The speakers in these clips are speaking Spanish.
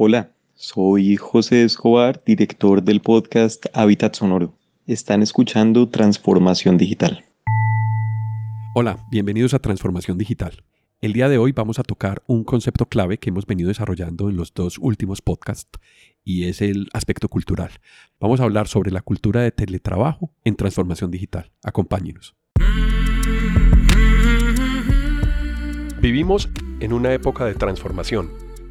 Hola, soy José Escobar, director del podcast Hábitat Sonoro. Están escuchando Transformación Digital. Hola, bienvenidos a Transformación Digital. El día de hoy vamos a tocar un concepto clave que hemos venido desarrollando en los dos últimos podcasts y es el aspecto cultural. Vamos a hablar sobre la cultura de teletrabajo en transformación digital. Acompáñenos. Vivimos en una época de transformación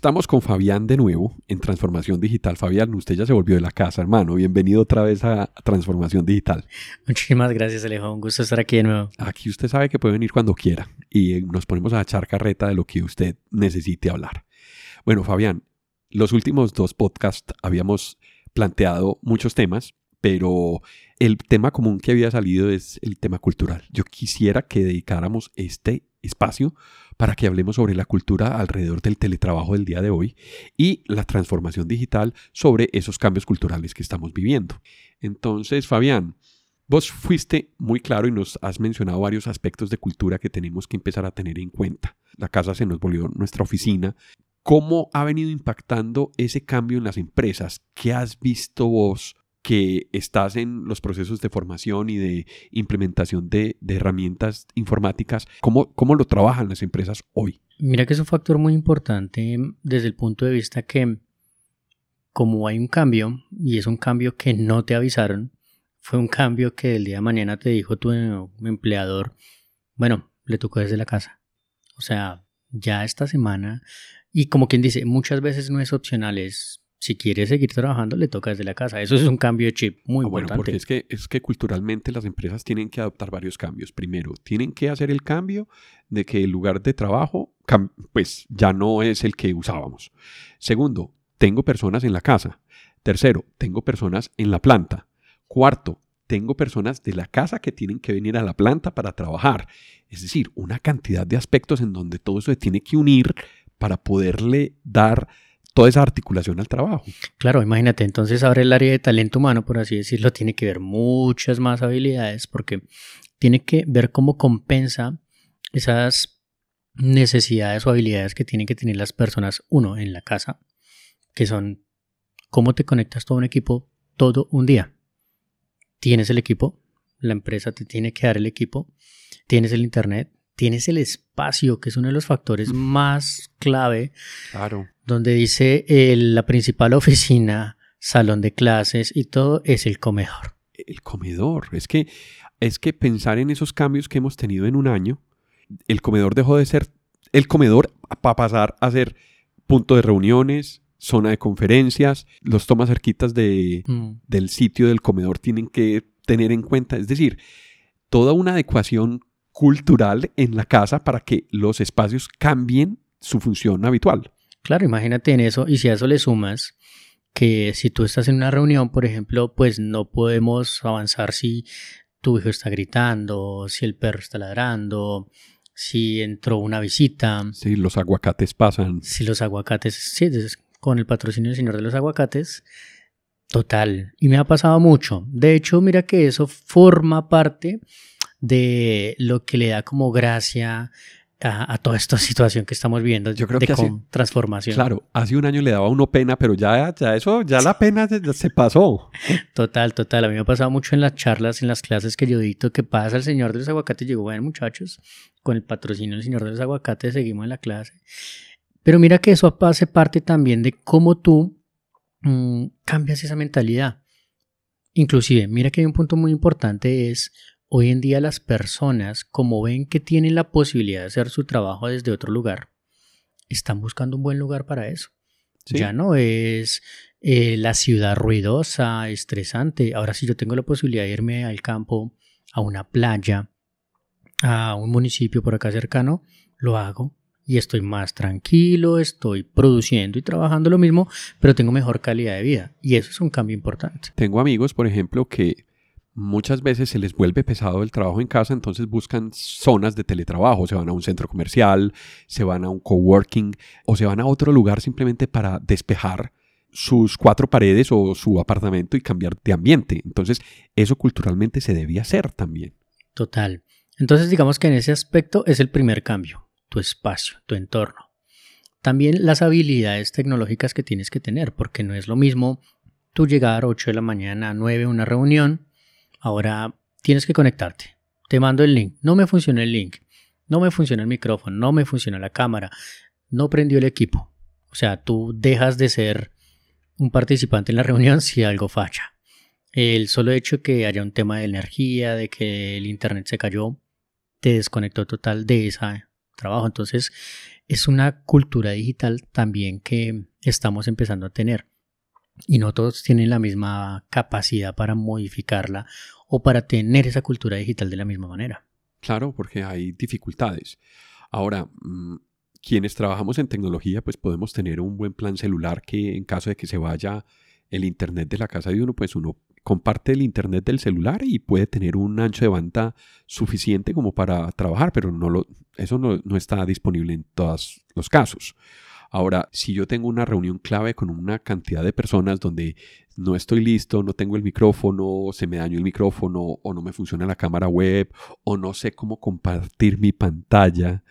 Estamos con Fabián de nuevo en Transformación Digital. Fabián, usted ya se volvió de la casa, hermano. Bienvenido otra vez a Transformación Digital. Muchísimas gracias, Alejo. Un gusto estar aquí de nuevo. Aquí usted sabe que puede venir cuando quiera y nos ponemos a echar carreta de lo que usted necesite hablar. Bueno, Fabián, los últimos dos podcasts habíamos planteado muchos temas, pero el tema común que había salido es el tema cultural. Yo quisiera que dedicáramos este espacio para que hablemos sobre la cultura alrededor del teletrabajo del día de hoy y la transformación digital sobre esos cambios culturales que estamos viviendo. Entonces, Fabián, vos fuiste muy claro y nos has mencionado varios aspectos de cultura que tenemos que empezar a tener en cuenta. La casa se nos volvió nuestra oficina. ¿Cómo ha venido impactando ese cambio en las empresas? ¿Qué has visto vos que estás en los procesos de formación y de implementación de, herramientas informáticas, ¿cómo, ¿cómo, lo trabajan las empresas hoy? Mira que es un factor muy importante desde el punto de vista que como hay un cambio y es un cambio que no te avisaron, fue un cambio que el día de mañana te dijo tu empleador, bueno, le tocó desde la casa. O sea, ya esta semana, y como quien dice, muchas veces no es opcional, es si quiere seguir trabajando, le toca desde la casa. Eso es un cambio de chip muy ah, bueno, importante. Porque es que, es que culturalmente las empresas tienen que adoptar varios cambios. Primero, tienen que hacer el cambio de que el lugar de trabajo, pues ya no es el que usábamos. Segundo, tengo personas en la casa. Tercero, tengo personas en la planta. Cuarto, tengo personas de la casa que tienen que venir a la planta para trabajar. Es decir, una cantidad de aspectos en donde todo eso se tiene que unir para poderle dar toda esa articulación al trabajo. Claro, imagínate, entonces ahora el área de talento humano, por así decirlo, tiene que ver muchas más habilidades porque tiene que ver cómo compensa esas necesidades o habilidades que tienen que tener las personas, uno, en la casa, que son cómo te conectas todo un equipo todo un día. Tienes el equipo, la empresa te tiene que dar el equipo, tienes el internet, tienes el espacio, que es uno de los factores más clave. Claro. Donde dice eh, la principal oficina, salón de clases y todo es el comedor. El comedor. Es que, es que pensar en esos cambios que hemos tenido en un año, el comedor dejó de ser el comedor para pasar a ser punto de reuniones, zona de conferencias, los tomas cerquitas de, mm. del sitio del comedor tienen que tener en cuenta. Es decir, toda una adecuación cultural en la casa para que los espacios cambien su función habitual. Claro, imagínate en eso y si a eso le sumas que si tú estás en una reunión, por ejemplo, pues no podemos avanzar si tu hijo está gritando, si el perro está ladrando, si entró una visita. Si los aguacates pasan. Si los aguacates, sí, con el patrocinio del señor de los aguacates. Total. Y me ha pasado mucho. De hecho, mira que eso forma parte de lo que le da como gracia a, toda esta situación que estamos viendo Yo creo de que transformación. Claro, hace un año le daba uno pena, pero ya, ya eso, ya la pena se, pasó. Total, total. A mí me ha pasado mucho en las charlas, en las clases que yo dicto, que pasa el señor de los aguacates. Llegó, bueno, muchachos, con el patrocinio del señor de los aguacates seguimos en la clase. Pero mira que eso hace parte también de cómo tú mm, cambias esa mentalidad. Inclusive, mira que hay un punto muy importante, es Hoy en día las personas, como ven que tienen la posibilidad de hacer su trabajo desde otro lugar, están buscando un buen lugar para eso. Ya no es eh, la ciudad ruidosa, estresante. Ahora sí yo tengo la posibilidad de irme al campo, a una playa, a un municipio por acá cercano, lo hago y estoy más tranquilo, estoy produciendo y trabajando lo mismo, pero tengo mejor calidad de vida. Y eso es un cambio importante. Tengo amigos, por ejemplo, que muchas veces se les vuelve pesado el trabajo en casa, entonces buscan zonas de teletrabajo, se van a un centro comercial, se van a un coworking o se van a otro lugar simplemente para despejar sus cuatro paredes o su apartamento y cambiar de ambiente. Entonces, eso culturalmente se debía hacer también. Total. Entonces, digamos que en ese aspecto es el primer cambio, tu espacio, tu entorno. También las habilidades tecnológicas que tienes que tener, porque no es lo mismo tú llegar a 8 de la mañana a 9 a una reunión, ahora tienes que conectarte. Te mando el link, no me funciona el link, no me funciona el micrófono, no me funciona la cámara, no prendió el equipo. O sea, tú dejas de ser un participante en la reunión si algo falla. El solo hecho de que haya un tema de energía, de que el internet se cayó, te desconectó total de ese trabajo. Entonces, es una cultura digital también que estamos empezando a tener. Y no todos tienen la misma capacidad para modificarla o para tener esa cultura digital de la misma manera. Claro, porque hay dificultades. Ahora, mm, quienes trabajamos en tecnología, pues podemos tener un buen plan celular que en caso de que se vaya el internet de la casa de uno, pues uno comparte el internet del celular y puede tener un ancho de banda suficiente como para trabajar, pero no lo, eso no, no está disponible en todos los casos. Ahora, si yo tengo una reunión clave con una cantidad de personas donde no estoy listo, no tengo el micrófono, se me dañó el micrófono o no me funciona la cámara web o no sé cómo compartir mi pantalla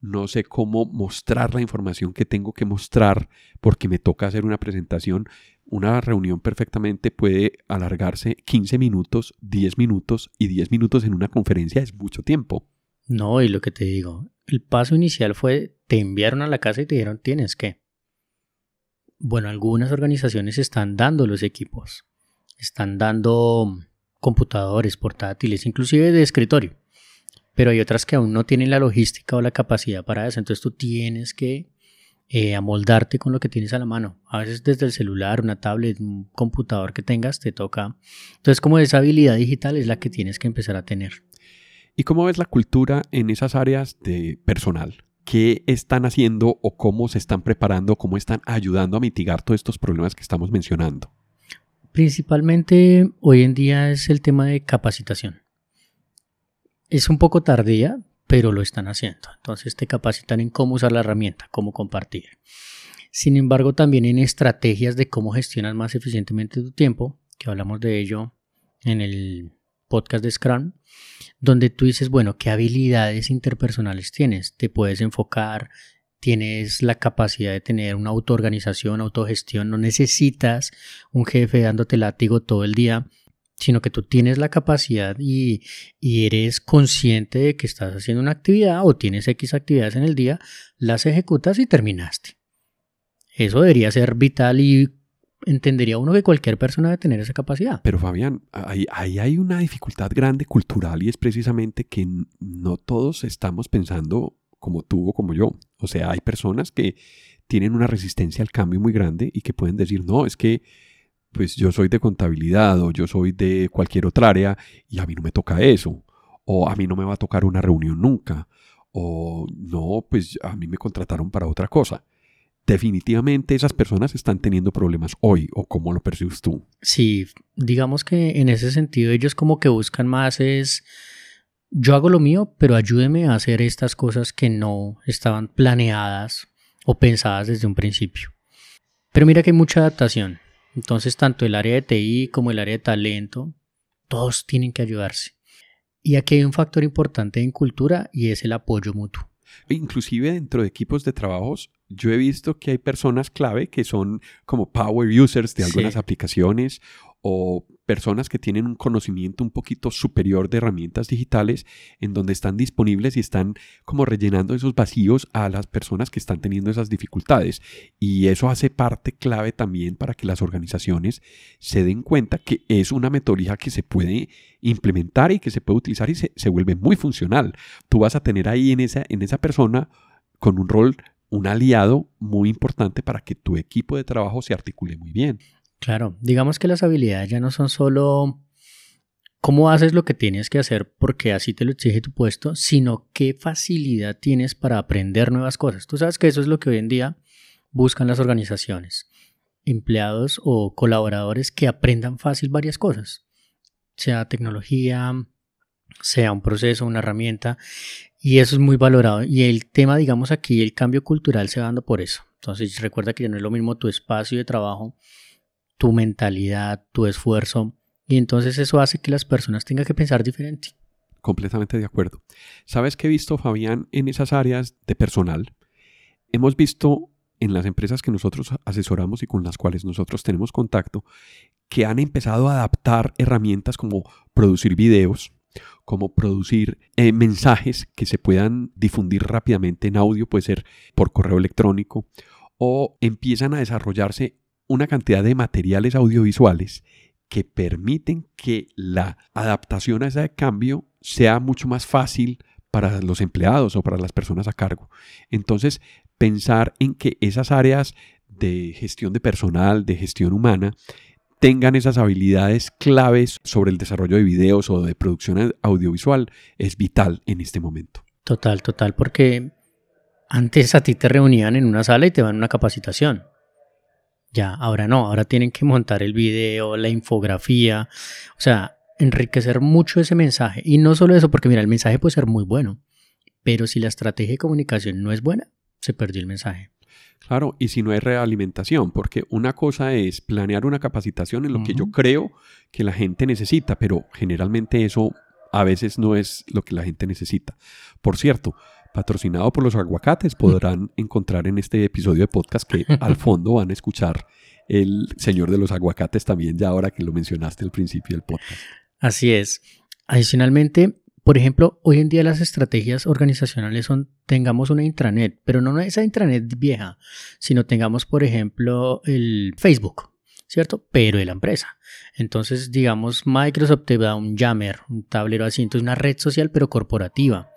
no sé cómo mostrar la información que tengo que mostrar porque me toca hacer una presentación. Una reunión perfectamente puede alargarse 15 minutos, 10 minutos y 10 minutos en una conferencia es mucho tiempo. No, y lo que te digo, el paso inicial fue, te enviaron a la casa y te dijeron, tienes que. Bueno, algunas organizaciones están dando los equipos, están dando computadores portátiles, inclusive de escritorio pero hay otras que aún no tienen la logística o la capacidad para eso. Entonces tú tienes que eh, amoldarte con lo que tienes a la mano. A veces desde el celular, una tablet, un computador que tengas, te toca. Entonces como esa habilidad digital es la que tienes que empezar a tener. ¿Y cómo ves la cultura en esas áreas de personal? ¿Qué están haciendo o cómo se están preparando, cómo están ayudando a mitigar todos estos problemas que estamos mencionando? Principalmente hoy en día es el tema de capacitación. Es un poco tardía, pero lo están haciendo. Entonces te capacitan en cómo usar la herramienta, cómo compartir. Sin embargo, también en estrategias de cómo gestionar más eficientemente tu tiempo, que hablamos de ello en el podcast de Scrum, donde tú dices, bueno, ¿qué habilidades interpersonales tienes? Te puedes enfocar, tienes la capacidad de tener una autoorganización, autogestión, no necesitas un jefe dándote látigo todo el día sino que tú tienes la capacidad y, eres consciente de que estás haciendo una actividad o tienes X actividades en el día, las ejecutas y terminaste. Eso debería ser vital y entendería uno que cualquier persona debe tener esa capacidad. Pero Fabián, ahí, ahí, hay una dificultad grande cultural y es precisamente que no todos estamos pensando como tú o como yo. O sea, hay personas que tienen una resistencia al cambio muy grande y que pueden decir, no, es que pues yo soy de contabilidad o yo soy de cualquier otra área y a mí no me toca eso, o a mí no me va a tocar una reunión nunca, o no, pues a mí me contrataron para otra cosa. Definitivamente esas personas están teniendo problemas hoy, o cómo lo percibes tú. Sí, digamos que en ese sentido ellos como que buscan más es, yo hago lo mío, pero ayúdeme a hacer estas cosas que no estaban planeadas o pensadas desde un principio. Pero mira que hay mucha adaptación. Entonces, tanto el área de TI como el área de talento, todos tienen que ayudarse. Y aquí hay un factor importante en cultura y es el apoyo mutuo. Inclusive dentro de equipos de trabajos, yo he visto que hay personas clave que son como power users de algunas aplicaciones o personas que tienen un conocimiento un poquito superior de herramientas digitales en donde están disponibles y están como rellenando esos vacíos a las personas que están teniendo esas dificultades. Y eso hace parte clave también para que las organizaciones se den cuenta que es una metodología que se puede implementar y que se puede utilizar y se, se vuelve muy funcional. Tú vas a tener ahí en esa, en esa persona con un rol un aliado muy importante para que tu equipo de trabajo se articule muy bien. Claro, digamos que las habilidades ya no son solo cómo haces lo que tienes que hacer porque así te lo exige tu puesto, sino qué facilidad tienes para aprender nuevas cosas. Tú sabes que eso es lo que hoy en día buscan las organizaciones. Empleados o colaboradores que aprendan fácil varias cosas, sea tecnología, sea un proceso, una herramienta, y eso es muy valorado. Y el tema, digamos aquí, el cambio cultural se va dando por eso. Entonces recuerda que ya no es lo mismo tu espacio de trabajo, tu mentalidad, tu esfuerzo, y entonces eso hace que las personas tengan que pensar diferente. Completamente de acuerdo. ¿Sabes qué he visto, Fabián, en esas áreas de personal? Hemos visto en las empresas que nosotros asesoramos y con las cuales nosotros tenemos contacto, que han empezado a adaptar herramientas como producir videos, como producir eh, mensajes que se puedan difundir rápidamente en audio, puede ser por correo electrónico, o empiezan a desarrollarse una cantidad de materiales audiovisuales que permiten que la adaptación a ese cambio sea mucho más fácil para los empleados o para las personas a cargo. Entonces, pensar en que esas áreas de gestión de personal, de gestión humana, tengan esas habilidades claves sobre el desarrollo de videos o de producción audiovisual es vital en este momento. Total, total, porque antes a ti te reunían en una sala y te van a una capacitación. Ya, ahora no, ahora tienen que montar el video, la infografía, o sea, enriquecer mucho ese mensaje. Y no solo eso, porque mira, el mensaje puede ser muy bueno, pero si la estrategia de comunicación no es buena, se perdió el mensaje. Claro, y si no hay realimentación, porque una cosa es planear una capacitación en lo que yo creo que la gente necesita, pero generalmente eso a veces no es lo que la gente necesita. Por cierto, patrocinado por los aguacates, podrán encontrar en este episodio de podcast que al fondo van a escuchar el señor de los aguacates también, ya ahora que lo mencionaste al principio del podcast. Así es. Adicionalmente, por ejemplo, hoy en día las estrategias organizacionales son tengamos una intranet, pero no esa intranet vieja, sino tengamos, por ejemplo, el Facebook, ¿cierto? Pero de la empresa. Entonces, digamos, Microsoft te da un Yammer, un tablero así, entonces una red social, pero corporativa.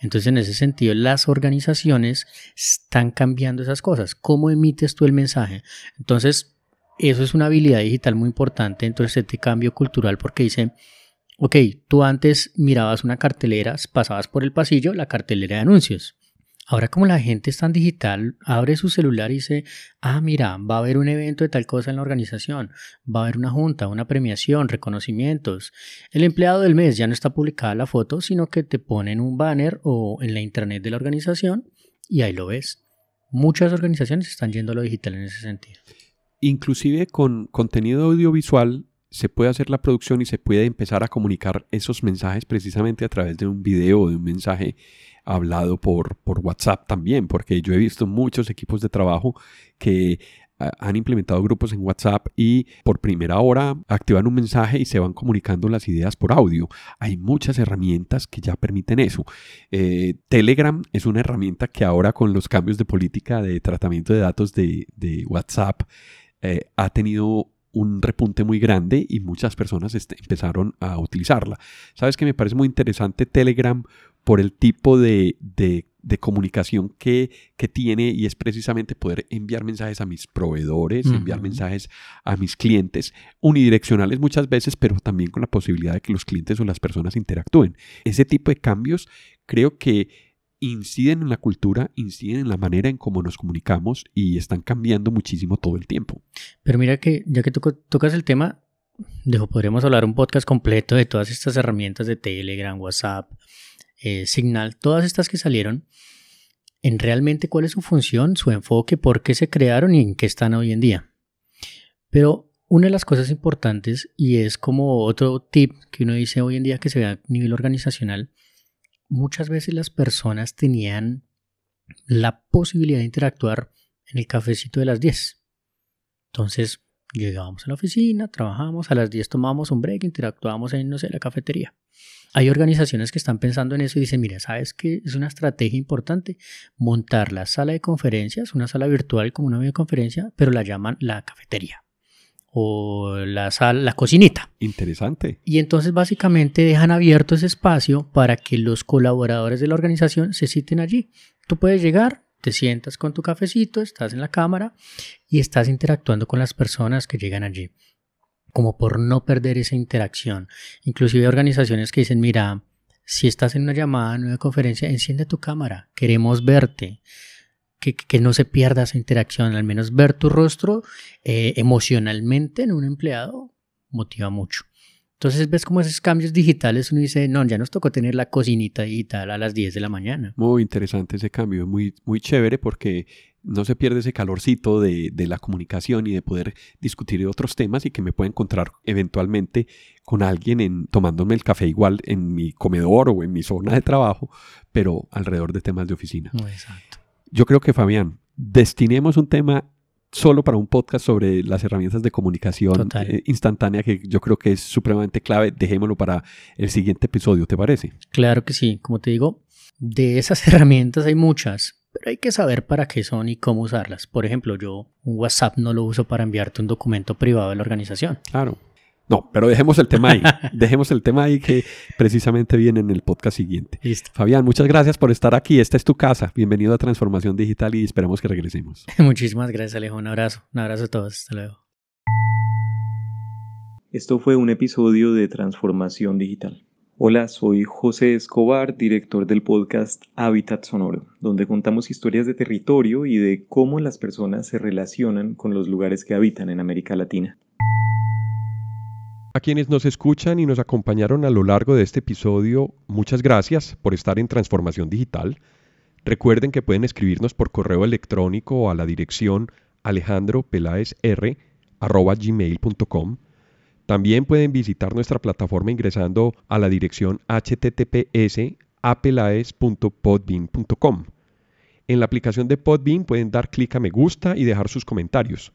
Entonces, en ese sentido, las organizaciones están cambiando esas cosas. ¿Cómo emites tú el mensaje? Entonces, eso es una habilidad digital muy importante. Entonces, este cambio cultural, porque dice, ok, tú antes mirabas una cartelera, pasabas por el pasillo, la cartelera de anuncios. Ahora como la gente es tan digital, abre su celular y dice, ah, mira, va a haber un evento de tal cosa en la organización, va a haber una junta, una premiación, reconocimientos. El empleado del mes ya no está publicada la foto, sino que te ponen un banner o en la internet de la organización y ahí lo ves. Muchas organizaciones están yendo a lo digital en ese sentido. Inclusive con contenido audiovisual se puede hacer la producción y se puede empezar a comunicar esos mensajes precisamente a través de un video o de un mensaje hablado por, por WhatsApp también, porque yo he visto muchos equipos de trabajo que han implementado grupos en WhatsApp y por primera hora activan un mensaje y se van comunicando las ideas por audio. Hay muchas herramientas que ya permiten eso. Eh, Telegram es una herramienta que ahora con los cambios de política de tratamiento de datos de, WhatsApp eh, ha tenido un repunte muy grande y muchas personas este, empezaron a utilizarla. ¿Sabes que me parece muy interesante Telegram por el tipo de, comunicación que, tiene y es precisamente poder enviar mensajes a mis proveedores, enviar mensajes a mis clientes, unidireccionales muchas veces, pero también con la posibilidad de que los clientes o las personas interactúen. Ese tipo de cambios creo que inciden en la cultura, inciden en la manera en cómo nos comunicamos y están cambiando muchísimo todo el tiempo. Pero mira que ya que tocas el tema, dejo, podríamos hablar un podcast completo de todas estas herramientas de Telegram, WhatsApp, eh, Signal, todas estas que salieron, en realmente cuál es su función, su enfoque, por qué se crearon y en qué están hoy en día. Pero una de las cosas importantes, y es como otro tip que uno dice hoy en día que se ve a nivel organizacional, muchas veces las personas tenían la posibilidad de interactuar en el cafecito de las 10. Entonces, llegábamos a la oficina, trabajábamos, a las 10 tomábamos un break, interactuábamos en, no sé, la cafetería. Hay organizaciones que están pensando en eso y dicen, mira, ¿sabes qué? Es una estrategia importante montar la sala de conferencias, una sala virtual como una videoconferencia, pero la llaman la cafetería o la sala, la cocinita. Interesante. Y entonces básicamente dejan abierto ese espacio para que los colaboradores de la organización se citen allí. Tú puedes llegar, te sientas con tu cafecito, estás en la cámara y estás interactuando con las personas que llegan allí. como por no perder esa interacción. Inclusive hay organizaciones que dicen, mira, si estás en una llamada, en una conferencia, enciende tu cámara, queremos verte. Que, que no se pierda esa interacción, al menos ver tu rostro eh, emocionalmente en un empleado motiva mucho. Entonces ves como esos cambios digitales, uno dice, no, ya nos tocó tener la cocinita digital a las 10 de la mañana. Muy interesante ese cambio, muy, muy chévere porque no se pierde ese calorcito de, de, la comunicación y de poder discutir de otros temas y que me pueda encontrar eventualmente con alguien en, tomándome el café igual en mi comedor o en mi zona de trabajo, pero alrededor de temas de oficina. Exacto. Yo creo que Fabián, destinemos un tema solo para un podcast sobre las herramientas de comunicación eh, instantánea que yo creo que es supremamente clave. Dejémoslo para el siguiente episodio, ¿te parece? Claro que sí, como te digo, de esas herramientas hay muchas, pero hay que saber para qué son y cómo usarlas. Por ejemplo, yo un WhatsApp no lo uso para enviarte un documento privado de la organización. Claro. No, pero dejemos el tema ahí. dejemos el tema ahí que precisamente viene en el podcast siguiente. Listo. Fabián, muchas gracias por estar aquí. Esta es tu casa. Bienvenido a Transformación Digital y esperamos que regresemos. Muchísimas gracias, Alejo. Un abrazo. Un abrazo a todos. Hasta luego. Esto fue un episodio de Transformación Digital. Hola, soy José Escobar, director del podcast Hábitat Sonoro, donde contamos historias de territorio y de cómo las personas se relacionan con los lugares que habitan en América Latina. Quienes nos escuchan y nos acompañaron a lo largo de este episodio, muchas gracias por estar en Transformación Digital. Recuerden que pueden escribirnos por correo electrónico a la dirección alejandropelaesr.gmail.com. También pueden visitar nuestra plataforma ingresando a la dirección https apelaes.podbean.com. En la aplicación de Podbean pueden dar clic a me gusta y dejar sus comentarios.